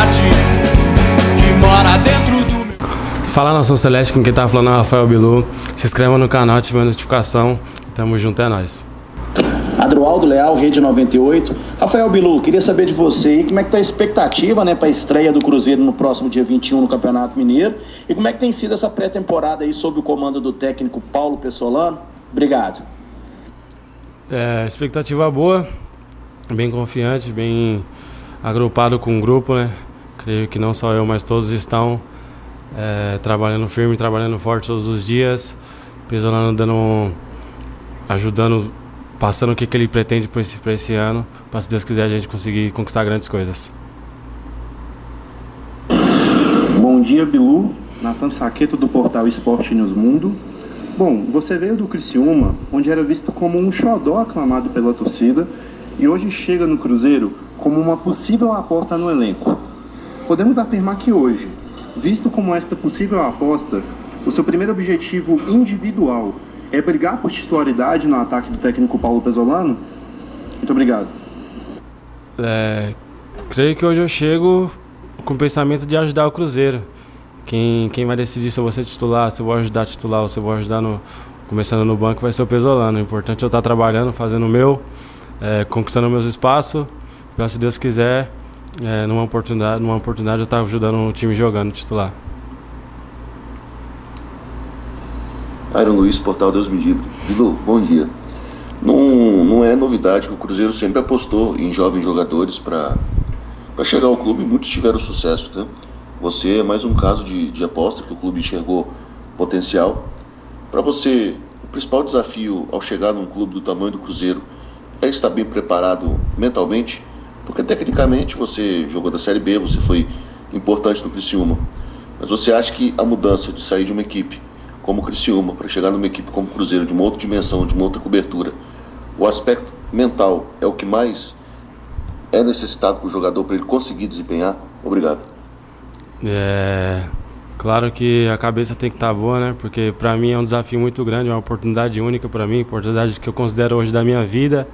vontade que mora dentro do meu. Fala Nação Celeste, com quem tá falando é o Rafael Bilu. Se inscreva no canal, ative a notificação. Tamo junto, é nóis. Adroaldo Leal, Rede 98. Rafael Bilu, queria saber de você aí como é que tá a expectativa, né, para a estreia do Cruzeiro no próximo dia 21 no Campeonato Mineiro e como é que tem sido essa pré-temporada aí sob o comando do técnico Paulo Pessolano? Obrigado. É, expectativa boa, bem confiante, bem agrupado com o grupo, né? Creio que não só eu, mas todos estão é, trabalhando firme, trabalhando forte todos os dias. Pesolano dando, ajudando, passando o que, que ele pretende para esse, esse ano, para se Deus quiser a gente conseguir conquistar grandes coisas. Bom dia, Bilu. Nathan Saqueto do portal Esporte News Mundo. Bom, você veio do Criciúma, onde era visto como um xodó aclamado pela torcida, e hoje chega no Cruzeiro como uma possível aposta no elenco. Podemos afirmar que hoje, visto como esta possível aposta, o seu primeiro objetivo individual é brigar por titularidade no ataque do técnico Paulo Pesolano? Muito obrigado. É, creio que hoje eu chego com o pensamento de ajudar o Cruzeiro. Quem, quem vai decidir se eu vou ser titular, se eu vou ajudar a titular ou se eu vou ajudar no, começando no banco vai ser o Pesolano. O importante é eu estar trabalhando, fazendo o meu, é, conquistando meus espaços, para se Deus quiser, é, numa, oportunidade, numa oportunidade eu estar ajudando o time jogando titular. Iron Luiz, Portal Deus Me Livre. Bilu, bom dia. Não, não é novidade que o Cruzeiro sempre apostou em jovens jogadores para chegar ao clube e muitos tiveram sucesso. Né? Você é mais um caso de, de aposta que o clube enxergou potencial. Para você, o principal desafio ao chegar num clube do tamanho do Cruzeiro é estar bem preparado mentalmente, porque tecnicamente você jogou da Série B, você foi importante no Criciúma. Mas você acha que a mudança de sair de uma equipe como o Criciúma para chegar numa equipe como o Cruzeiro, de uma outra dimensão, de uma outra cobertura, o aspecto mental é o que mais é necessitado para o jogador para ele conseguir desempenhar? Obrigado. É, claro que a cabeça tem que estar tá boa, né? Porque para mim é um desafio muito grande, é uma oportunidade única para mim, oportunidade que eu considero hoje da minha vida.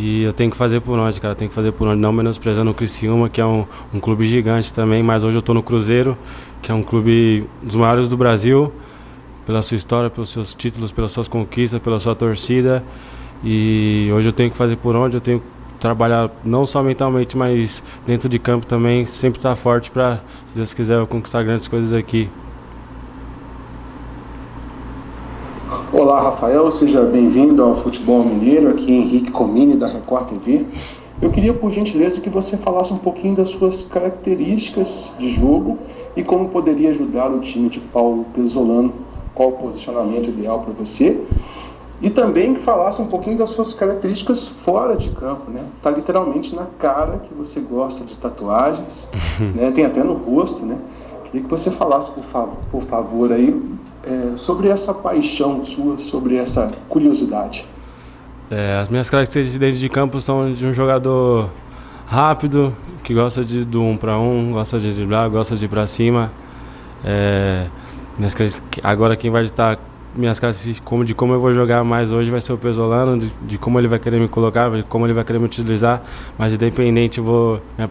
E eu tenho que fazer por onde, cara. Tenho que fazer por onde, não menosprezando o Criciúma, que é um, um clube gigante também, mas hoje eu estou no Cruzeiro, que é um clube dos maiores do Brasil pela sua história, pelos seus títulos, pelas suas conquistas, pela sua torcida. E hoje eu tenho que fazer por onde, eu tenho que trabalhar não só mentalmente, mas dentro de campo também, sempre estar forte para, se Deus quiser, eu conquistar grandes coisas aqui. Olá, Rafael, seja bem-vindo ao Futebol Mineiro, aqui Henrique Comini da Record TV. Eu queria, por gentileza, que você falasse um pouquinho das suas características de jogo e como poderia ajudar o time de Paulo Pesolano qual o posicionamento ideal para você. E também que falasse um pouquinho das suas características fora de campo, né? Tá literalmente na cara que você gosta de tatuagens, né? Tem até no rosto, né? Queria que você falasse, por favor, por favor aí, é, sobre essa paixão sua, sobre essa curiosidade. É, as minhas características dentro de campo são de um jogador rápido, que gosta de do um para um, gosta de driblar, gosta de ir para cima. É, minhas agora quem vai estar minhas características como de como eu vou jogar mais hoje vai ser o Pesolano, de, de, como ele vai querer me colocar, de como ele vai querer me utilizar, mas independente eu vou me,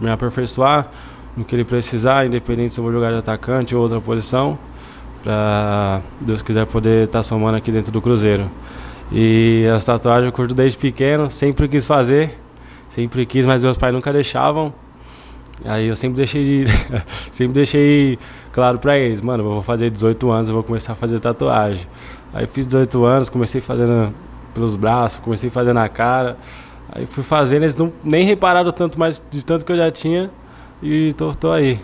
me aperfeiçoar no que ele precisar, independente se eu vou jogar de atacante ou outra posição, para Deus quiser poder estar tá somando aqui dentro do Cruzeiro. E as tatuagens eu curto desde pequeno, sempre quis fazer, sempre quis, mas meus pais nunca deixavam. Aí eu sempre deixei de, sempre deixei claro para eles, mano, eu vou fazer 18 anos, eu vou começar a fazer tatuagem. Aí fiz 18 anos, comecei fazendo pelos braços, comecei fazendo na cara. Aí fui fazendo, eles não nem repararam tanto mais de tanto que eu já tinha e tô, tô aí.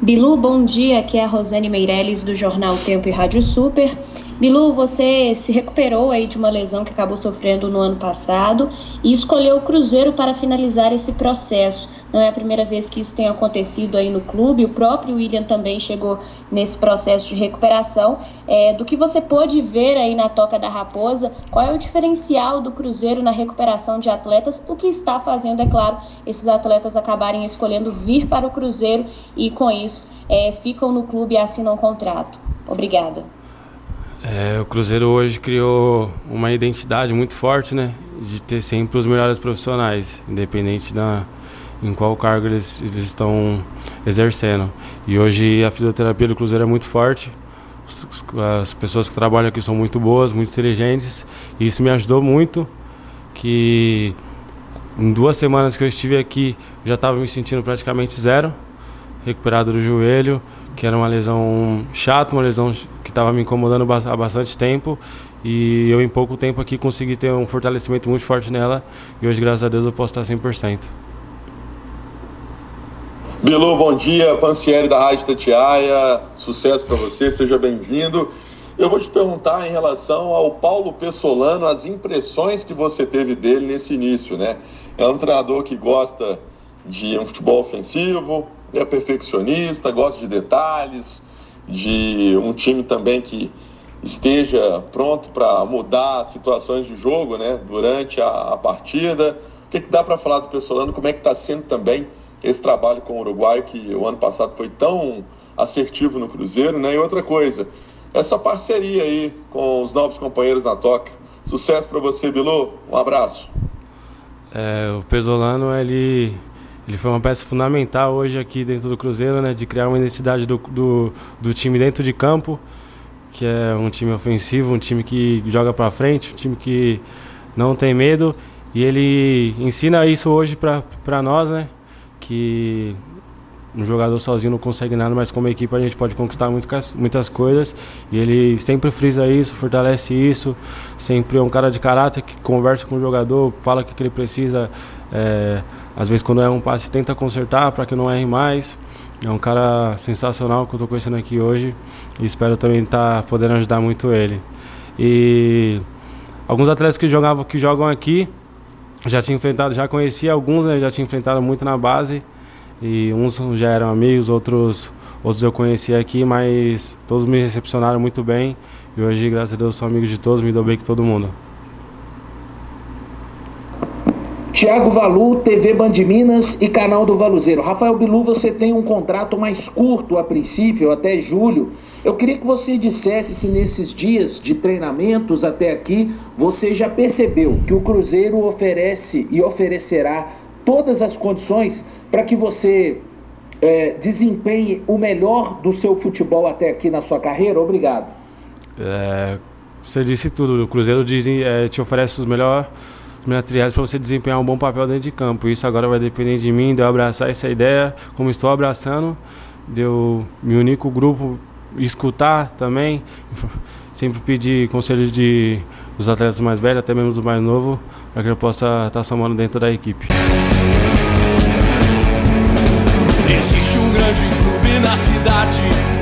Bilu, bom dia. Aqui é a Rosane Meirelles do Jornal Tempo e Rádio Super. Bilu, você se recuperou aí de uma lesão que acabou sofrendo no ano passado e escolheu o Cruzeiro para finalizar esse processo. Não é a primeira vez que isso tem acontecido aí no clube. O próprio William também chegou nesse processo de recuperação. É, do que você pôde ver aí na Toca da Raposa, qual é o diferencial do Cruzeiro na recuperação de atletas? O que está fazendo, é claro, esses atletas acabarem escolhendo vir para o Cruzeiro e com isso é, ficam no clube e assinam um contrato. Obrigada. É, o Cruzeiro hoje criou uma identidade muito forte, né? de ter sempre os melhores profissionais, independente da em qual cargo eles, eles estão exercendo. E hoje a fisioterapia do Cruzeiro é muito forte. As pessoas que trabalham aqui são muito boas, muito inteligentes, e isso me ajudou muito. Que em duas semanas que eu estive aqui já estava me sentindo praticamente zero, recuperado do joelho, que era uma lesão chata, uma lesão que estava me incomodando há bastante tempo. E eu, em pouco tempo aqui, consegui ter um fortalecimento muito forte nela. E hoje, graças a Deus, eu posso estar 100%. Bilu, bom dia. Pancieri da Rádio Tatiaia. Sucesso para você, seja bem-vindo. Eu vou te perguntar em relação ao Paulo Pessolano, as impressões que você teve dele nesse início, né? É um treinador que gosta de um futebol ofensivo, é perfeccionista, gosta de detalhes, de um time também que esteja pronto para mudar situações de jogo, né? Durante a, a partida. O que, que dá para falar do Pessolano? Como é que está sendo também esse trabalho com o Uruguai, que o ano passado foi tão assertivo no Cruzeiro, né? E outra coisa, essa parceria aí com os novos companheiros na Toca. Sucesso para você, Bilu. Um abraço. É, o Pesolano, ele, ele foi uma peça fundamental hoje aqui dentro do Cruzeiro, né? De criar uma identidade do, do, do time dentro de campo, que é um time ofensivo, um time que joga para frente, um time que não tem medo. E ele ensina isso hoje para nós, né? que um jogador sozinho não consegue nada, mas como equipe a gente pode conquistar muitas, muitas coisas. E ele sempre frisa isso, fortalece isso. Sempre é um cara de caráter que conversa com o jogador, fala o que ele precisa. É, às vezes, quando é um passe, tenta consertar para que não erre mais. É um cara sensacional que eu estou conhecendo aqui hoje e espero também estar tá podendo ajudar muito ele. E alguns atletas que jogavam, que jogam aqui, já tinha enfrentado, já conhecia alguns, né, já tinha enfrentado muito na base e uns já eram amigos, outros outros eu conhecia aqui, mas todos me recepcionaram muito bem e hoje, graças a Deus, sou amigo de todos, me dou bem com todo mundo. Tiago Valu, TV Band Minas e canal do Valuzeiro. Rafael Bilu, você tem um contrato mais curto a princípio, até julho. Eu queria que você dissesse se nesses dias de treinamentos até aqui você já percebeu que o Cruzeiro oferece e oferecerá todas as condições para que você é, desempenhe o melhor do seu futebol até aqui na sua carreira? Obrigado. É, você disse tudo. O Cruzeiro diz, é, te oferece os melhores materiais para você desempenhar um bom papel dentro de campo. Isso agora vai depender de mim, de eu abraçar essa ideia, como estou abraçando, de eu me unir com o grupo, escutar também, sempre pedir conselhos de dos atletas mais velhos, até mesmo dos mais novos, para que eu possa estar somando dentro da equipe. Existe um grande clube na cidade